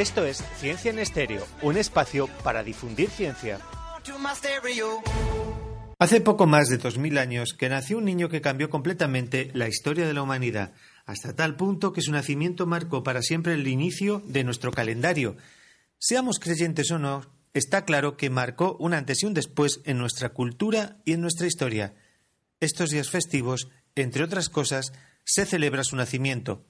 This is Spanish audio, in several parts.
Esto es Ciencia en Estéreo, un espacio para difundir ciencia. Hace poco más de 2000 años que nació un niño que cambió completamente la historia de la humanidad, hasta tal punto que su nacimiento marcó para siempre el inicio de nuestro calendario. Seamos creyentes o no, está claro que marcó un antes y un después en nuestra cultura y en nuestra historia. Estos días festivos, entre otras cosas, se celebra su nacimiento,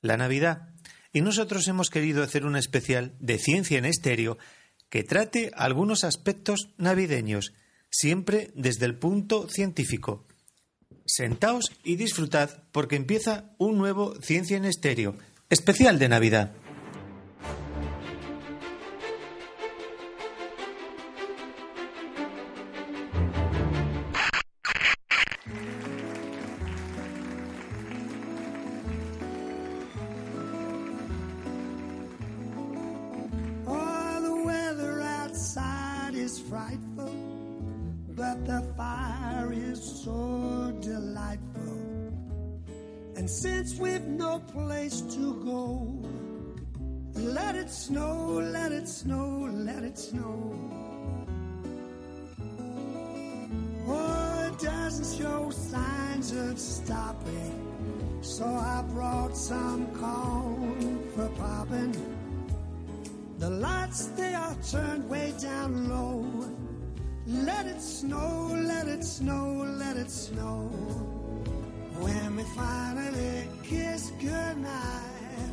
la Navidad y nosotros hemos querido hacer un especial de ciencia en estéreo que trate algunos aspectos navideños, siempre desde el punto científico. Sentaos y disfrutad porque empieza un nuevo Ciencia en Estéreo, especial de Navidad. Frightful, but the fire is so delightful. And since we've no place to go, let it snow, let it snow, let it snow. Oh, it doesn't show signs of stopping, so I brought some corn for popping. The lights, they are turned way down low. Let it snow, let it snow, let it snow. When we finally kiss goodnight,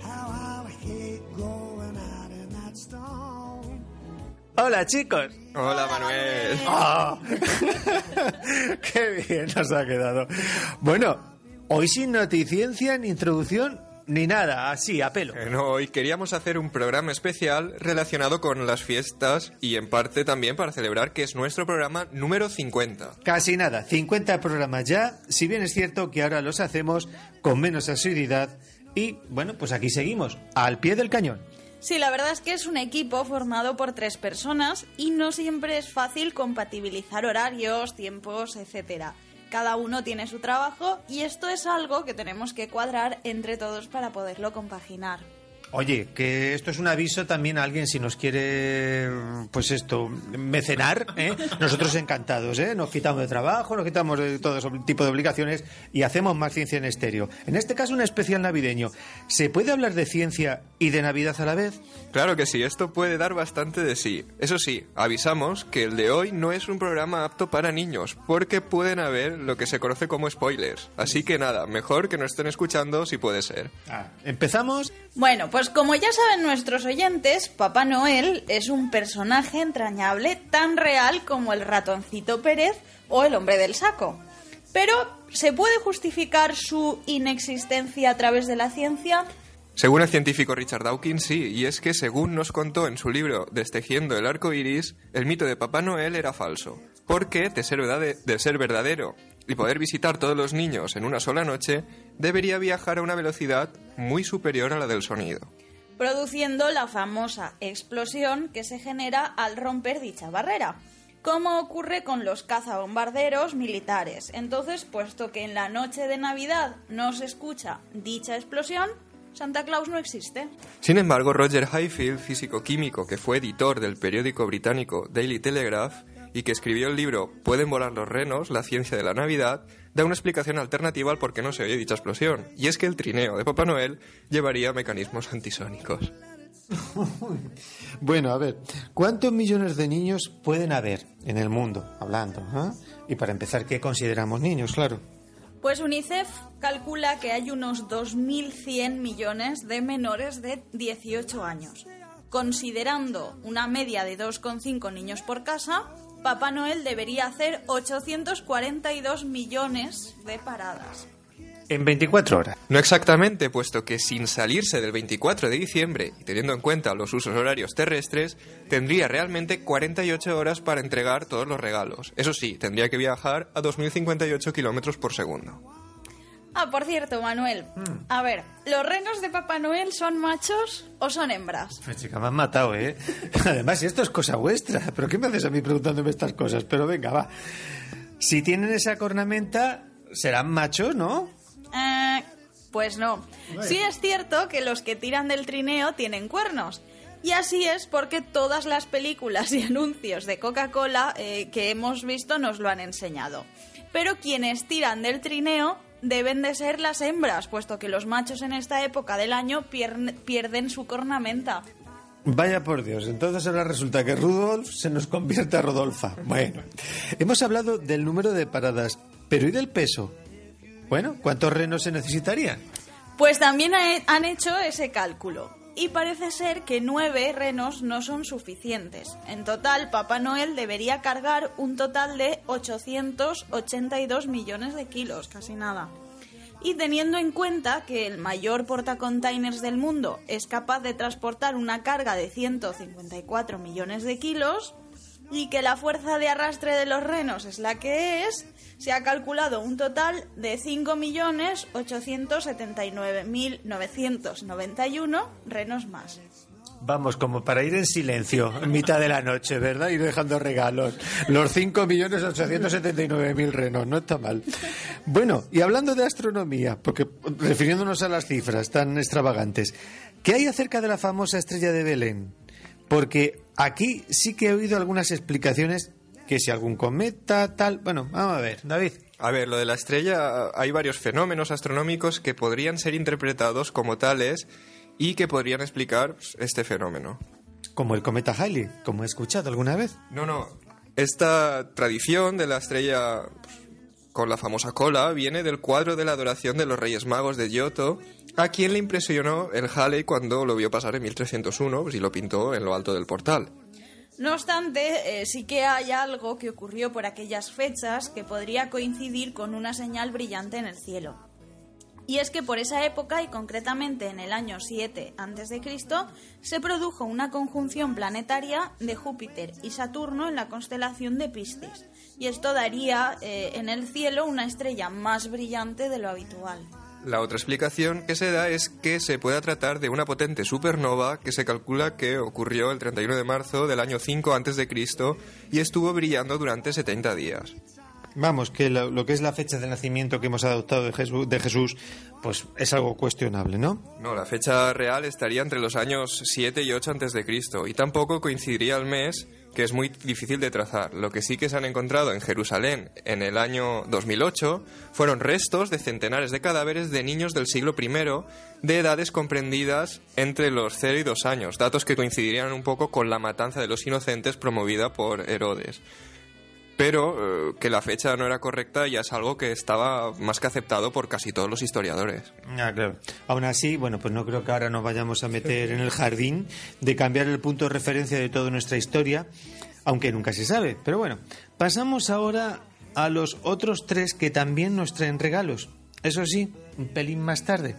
how I'll hate going out in that storm. Hola chicos. Hola Manuel. ¡Ah! ¡Qué bien nos ha quedado! Bueno, hoy sin noticiencia, ni introducción, ni nada, así, a pelo. Bueno, hoy queríamos hacer un programa especial relacionado con las fiestas y en parte también para celebrar que es nuestro programa número 50. Casi nada, 50 programas ya, si bien es cierto que ahora los hacemos con menos asiduidad y, bueno, pues aquí seguimos, al pie del cañón. Sí, la verdad es que es un equipo formado por tres personas y no siempre es fácil compatibilizar horarios, tiempos, etcétera. Cada uno tiene su trabajo y esto es algo que tenemos que cuadrar entre todos para poderlo compaginar. Oye, que esto es un aviso también a alguien si nos quiere, pues esto, mecenar, ¿eh? Nosotros encantados, ¿eh? Nos quitamos de trabajo, nos quitamos de todo ese tipo de obligaciones y hacemos más ciencia en estéreo. En este caso, un especial navideño. ¿Se puede hablar de ciencia y de Navidad a la vez? Claro que sí, esto puede dar bastante de sí. Eso sí, avisamos que el de hoy no es un programa apto para niños, porque pueden haber lo que se conoce como spoilers. Así que nada, mejor que no estén escuchando si puede ser. Ah, ¿Empezamos? Bueno, pues como ya saben nuestros oyentes, Papá Noel es un personaje entrañable tan real como el ratoncito Pérez o el hombre del saco. Pero, ¿se puede justificar su inexistencia a través de la ciencia? Según el científico Richard Dawkins, sí, y es que según nos contó en su libro Destejiendo el arco iris, el mito de Papá Noel era falso. Porque, de ser, verdade- de ser verdadero y poder visitar todos los niños en una sola noche, debería viajar a una velocidad muy superior a la del sonido. produciendo la famosa explosión que se genera al romper dicha barrera, como ocurre con los cazabombarderos militares. Entonces, puesto que en la noche de Navidad no se escucha dicha explosión, Santa Claus no existe. Sin embargo, Roger Highfield, físico-químico que fue editor del periódico británico Daily Telegraph y que escribió el libro Pueden volar los renos, la ciencia de la Navidad, da una explicación alternativa al por qué no se oye dicha explosión. Y es que el trineo de Papá Noel llevaría mecanismos antisónicos. Bueno, a ver, ¿cuántos millones de niños pueden haber en el mundo, hablando? ah? Y para empezar, ¿qué consideramos niños? Claro. Pues UNICEF calcula que hay unos 2.100 millones de menores de 18 años. Considerando una media de 2,5 niños por casa, Papá Noel debería hacer 842 millones de paradas. En 24 horas. No exactamente, puesto que sin salirse del 24 de diciembre y teniendo en cuenta los usos horarios terrestres, tendría realmente 48 horas para entregar todos los regalos. Eso sí, tendría que viajar a 2.058 kilómetros por segundo. Ah, por cierto, Manuel. A ver, ¿los renos de Papá Noel son machos o son hembras? Pues chica, me han matado, ¿eh? Además, esto es cosa vuestra. ¿Pero qué me haces a mí preguntándome estas cosas? Pero venga, va. Si tienen esa cornamenta, serán machos, ¿no? Eh, pues no. Sí es cierto que los que tiran del trineo tienen cuernos. Y así es porque todas las películas y anuncios de Coca-Cola eh, que hemos visto nos lo han enseñado. Pero quienes tiran del trineo deben de ser las hembras, puesto que los machos en esta época del año pier- pierden su cornamenta. Vaya por Dios, entonces ahora resulta que Rudolf se nos convierte a Rodolfa. Bueno, hemos hablado del número de paradas, pero ¿y del peso? Bueno, ¿cuántos renos se necesitarían? Pues también ha- han hecho ese cálculo. Y parece ser que nueve renos no son suficientes. En total, Papá Noel debería cargar un total de 882 millones de kilos, casi nada. Y teniendo en cuenta que el mayor portacontainers del mundo es capaz de transportar una carga de 154 millones de kilos y que la fuerza de arrastre de los renos es la que es, se ha calculado un total de 5.879.991 renos más. Vamos, como para ir en silencio en mitad de la noche, ¿verdad? Ir dejando regalos. Los 5.879.000 renos, no está mal. Bueno, y hablando de astronomía, porque refiriéndonos a las cifras tan extravagantes, ¿qué hay acerca de la famosa estrella de Belén? Porque aquí sí que he oído algunas explicaciones, que si algún cometa, tal... Bueno, vamos a ver, David. A ver, lo de la estrella, hay varios fenómenos astronómicos que podrían ser interpretados como tales y que podrían explicar pues, este fenómeno. Como el cometa Halley, como he escuchado alguna vez. No, no. Esta tradición de la estrella pues, con la famosa cola viene del cuadro de la adoración de los Reyes Magos de Giotto, a quien le impresionó el Halley cuando lo vio pasar en 1301 pues, y lo pintó en lo alto del portal. No obstante, eh, sí que hay algo que ocurrió por aquellas fechas que podría coincidir con una señal brillante en el cielo. Y es que por esa época, y concretamente en el año 7 a.C., se produjo una conjunción planetaria de Júpiter y Saturno en la constelación de Piscis. Y esto daría eh, en el cielo una estrella más brillante de lo habitual. La otra explicación que se da es que se pueda tratar de una potente supernova que se calcula que ocurrió el 31 de marzo del año 5 a.C. y estuvo brillando durante 70 días. Vamos, que lo, lo que es la fecha de nacimiento que hemos adoptado de Jesús, de Jesús, pues es algo cuestionable, ¿no? No, la fecha real estaría entre los años 7 y 8 antes de Cristo y tampoco coincidiría el mes, que es muy difícil de trazar. Lo que sí que se han encontrado en Jerusalén en el año 2008 fueron restos de centenares de cadáveres de niños del siglo I de edades comprendidas entre los 0 y 2 años, datos que coincidirían un poco con la matanza de los inocentes promovida por Herodes. Pero eh, que la fecha no era correcta ya es algo que estaba más que aceptado por casi todos los historiadores. Ah, claro. Aún así, bueno, pues no creo que ahora nos vayamos a meter en el jardín de cambiar el punto de referencia de toda nuestra historia, aunque nunca se sabe. Pero bueno, pasamos ahora a los otros tres que también nos traen regalos. Eso sí, un pelín más tarde.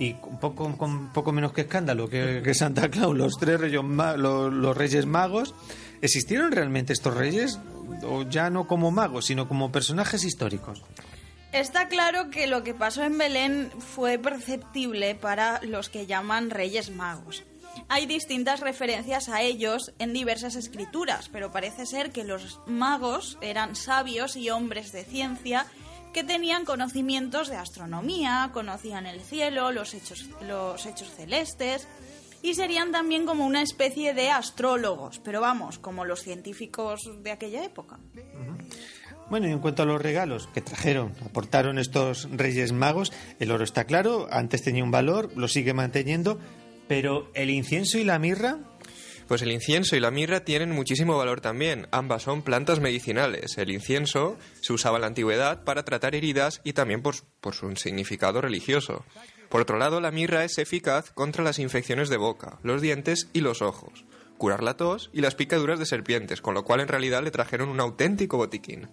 Y un poco, con poco menos que escándalo que, Santa Claus, los tres reyes, los, los reyes magos. ¿Existieron realmente estos reyes? O ya no como magos, sino como personajes históricos. Está claro que lo que pasó en Belén fue perceptible para los que llaman Reyes Magos. Hay distintas referencias a ellos en diversas escrituras, pero parece ser que los magos eran sabios y hombres de ciencia que tenían conocimientos de astronomía, conocían el cielo, los hechos, los hechos celestes y serían también como una especie de astrólogos, pero vamos, como los científicos de aquella época. Bueno, y en cuanto a los regalos que trajeron, aportaron estos Reyes Magos, el oro está claro, antes tenía un valor, lo sigue manteniendo, pero el incienso y la mirra, Pues el incienso y la mirra tienen muchísimo valor también. Ambas son plantas medicinales. El incienso se usaba en la antigüedad para tratar heridas y también por, por su significado religioso. Por otro lado, la mirra es eficaz contra las infecciones de boca, los dientes y los ojos, curar la tos y las picaduras de serpientes, con lo cual en realidad le trajeron un auténtico botiquín.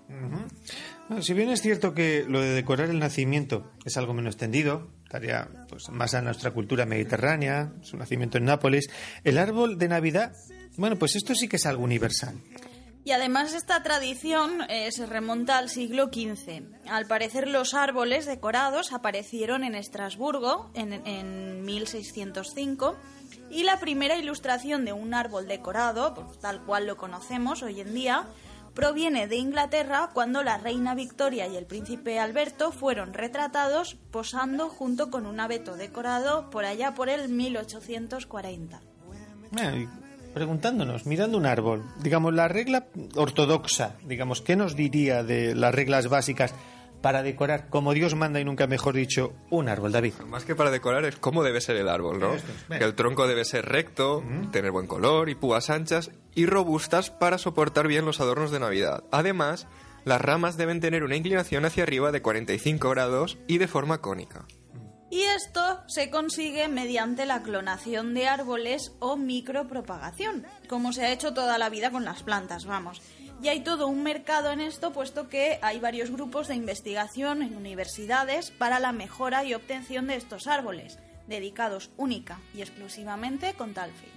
Si bien es cierto que lo de decorar el nacimiento es algo menos extendido, estaría pues, más a nuestra cultura mediterránea, su nacimiento en Nápoles, el árbol de Navidad, bueno, pues esto sí que es algo universal. Y además esta tradición eh, se remonta al siglo XV. Al parecer los árboles decorados aparecieron en Estrasburgo en, en 1605 y la primera ilustración de un árbol decorado, pues, tal cual lo conocemos hoy en día, proviene de Inglaterra cuando la reina Victoria y el príncipe Alberto fueron retratados posando junto con un abeto decorado por allá por el 1840. Bueno, y preguntándonos, mirando un árbol, digamos, la regla ortodoxa, digamos, ¿qué nos diría de las reglas básicas para decorar, como Dios manda y nunca mejor dicho, un árbol, David? Más que para decorar es cómo debe ser el árbol, ¿no? Es, Que el tronco debe ser recto, tener buen color y púas anchas y robustas para soportar bien los adornos de Navidad. Además, las ramas deben tener una inclinación hacia arriba de 45 grados y de forma cónica. Y esto se consigue mediante la clonación de árboles o micropropagación, como se ha hecho toda la vida con las plantas, vamos. Y hay todo un mercado en esto, puesto que hay varios grupos de investigación en universidades para la mejora y obtención de estos árboles, dedicados única y exclusivamente con tal fin.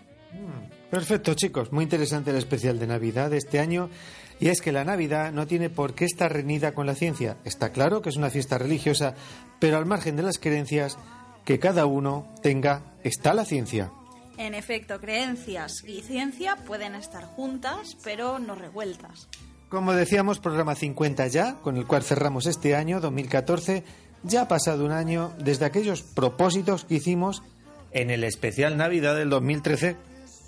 Perfecto, chicos. Muy interesante el especial de Navidad de este año. Y es que la Navidad no tiene por qué estar reñida con la ciencia. Está claro que es una fiesta religiosa, pero al margen de las creencias que cada uno tenga, está la ciencia. En efecto, creencias y ciencia pueden estar juntas, pero no revueltas. Como decíamos, programa 50 ya, con el cual cerramos este año 2014. Ya ha pasado un año desde aquellos propósitos que hicimos en el especial Navidad del 2013,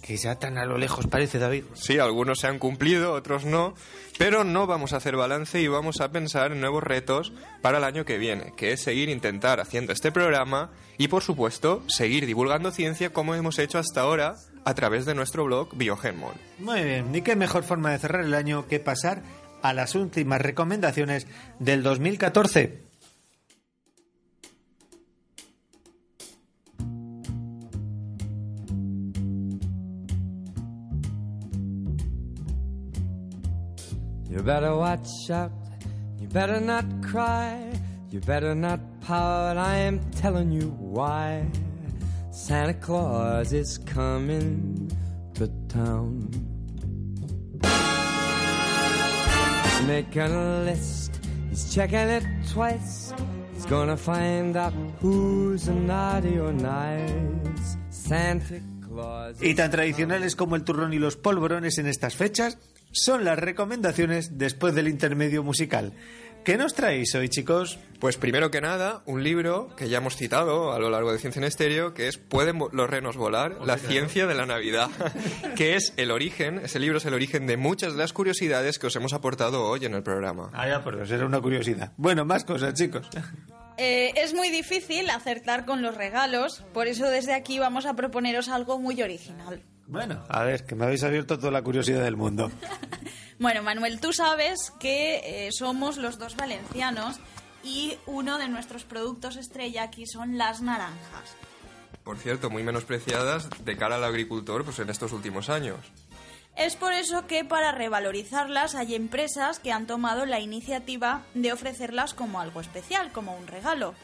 que ya tan a lo lejos parece, David. Sí, algunos se han cumplido, otros no, pero no vamos a hacer balance y vamos a pensar en nuevos retos para el año que viene, que es seguir intentar haciendo este programa y, por supuesto, seguir divulgando ciencia como hemos hecho hasta ahora a través de nuestro blog Biogenmol. Muy bien, ni qué mejor forma de cerrar el año que pasar a las últimas recomendaciones del 2014. You better watch out. You better not cry. You better not pout. I am telling you why. Santa Claus is coming to town. He's making a list. He's checking it twice. He's gonna find out who's naughty or nice. Santa Claus. Y tan tradicionales como el turrón y los polvorones en estas fechas son las recomendaciones después del intermedio musical. ¿Qué nos traéis hoy, chicos? Pues primero que nada, un libro que ya hemos citado a lo largo de Ciencia en Estéreo, que es ¿Pueden los renos volar? La ciencia de la Navidad, que es el origen, ese libro es el origen de muchas de las curiosidades que os hemos aportado hoy en el programa. Ah, ya, por Dios, era una curiosidad. Bueno, más cosas, chicos. Eh, es muy difícil acertar con los regalos, por eso desde aquí vamos a proponeros algo muy original. Bueno, a ver, que me habéis abierto toda la curiosidad del mundo. Bueno, Manuel, tú sabes que eh, somos los dos valencianos y uno de nuestros productos estrella aquí son las naranjas. Por cierto, muy menospreciadas de cara al agricultor pues en estos últimos años. Es por eso que para revalorizarlas hay empresas que han tomado la iniciativa de ofrecerlas como algo especial, como un regalo.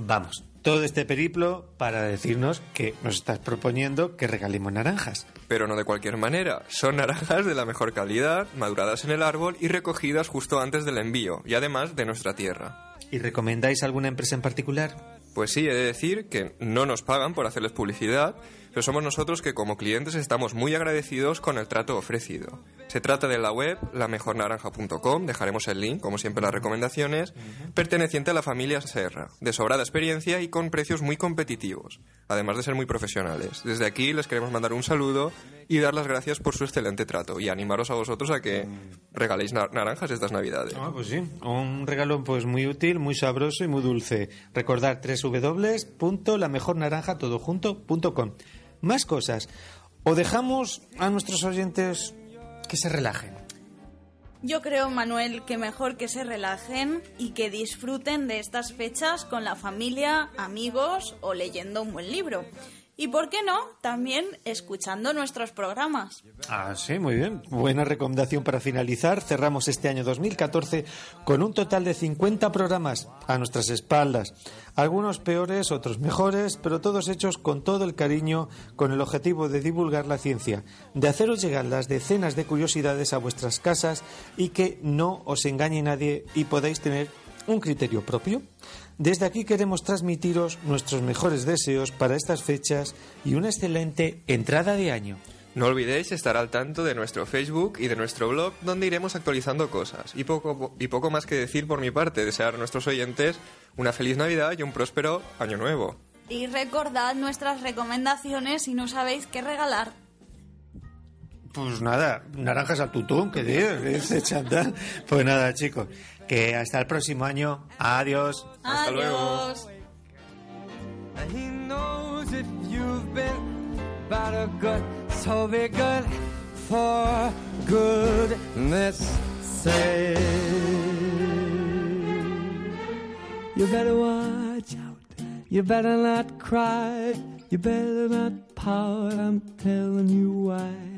Vamos, todo este periplo para decirnos que nos estás proponiendo que regalemos naranjas. Pero no de cualquier manera. Son naranjas de la mejor calidad, maduradas en el árbol y recogidas justo antes del envío, y además de nuestra tierra. ¿Y recomendáis alguna empresa en particular? Pues sí, he de decir que no nos pagan por hacerles publicidad, pero somos nosotros que como clientes estamos muy agradecidos con el trato ofrecido. Se trata de la web lamejornaranja.com, dejaremos el link, como siempre las recomendaciones, perteneciente a la familia Serra, de sobrada experiencia y con precios muy competitivos, además de ser muy profesionales. Desde aquí les queremos mandar un saludo y dar las gracias por su excelente trato y animaros a vosotros a que regaléis na- naranjas estas navidades. Ah, pues sí, un regalo pues muy útil, muy sabroso y muy dulce. Recordar www.lamejornaranjatodojunto.com. Más cosas. O dejamos a nuestros oyentes que se relajen. Yo creo, Manuel, que mejor que se relajen y que disfruten de estas fechas con la familia, amigos o leyendo un buen libro. Y por qué no, también escuchando nuestros programas. Ah, sí, muy bien. Buena recomendación para finalizar. Cerramos este año 2014 con un total de 50 programas a nuestras espaldas. Algunos peores, otros mejores, pero todos hechos con todo el cariño, con el objetivo de divulgar la ciencia, de haceros llegar las decenas de curiosidades a vuestras casas y que no os engañe nadie y podáis tener un criterio propio. Desde aquí queremos transmitiros nuestros mejores deseos para estas fechas y una excelente entrada de año. No olvidéis estar al tanto de nuestro Facebook y de nuestro blog, donde iremos actualizando cosas. Y poco, y poco más que decir por mi parte, desear a nuestros oyentes una feliz Navidad y un próspero Año Nuevo. Y recordad nuestras recomendaciones si no sabéis qué regalar. Pues nada, naranjas al tutún, que dice Chantal. Pues nada, chicos, que hasta el próximo año. Adiós. Hasta luego. Adiós. He knows if you've been bad or good, so be good for goodness sake. You better watch out. You better not cry. You better not pout. I'm telling you why.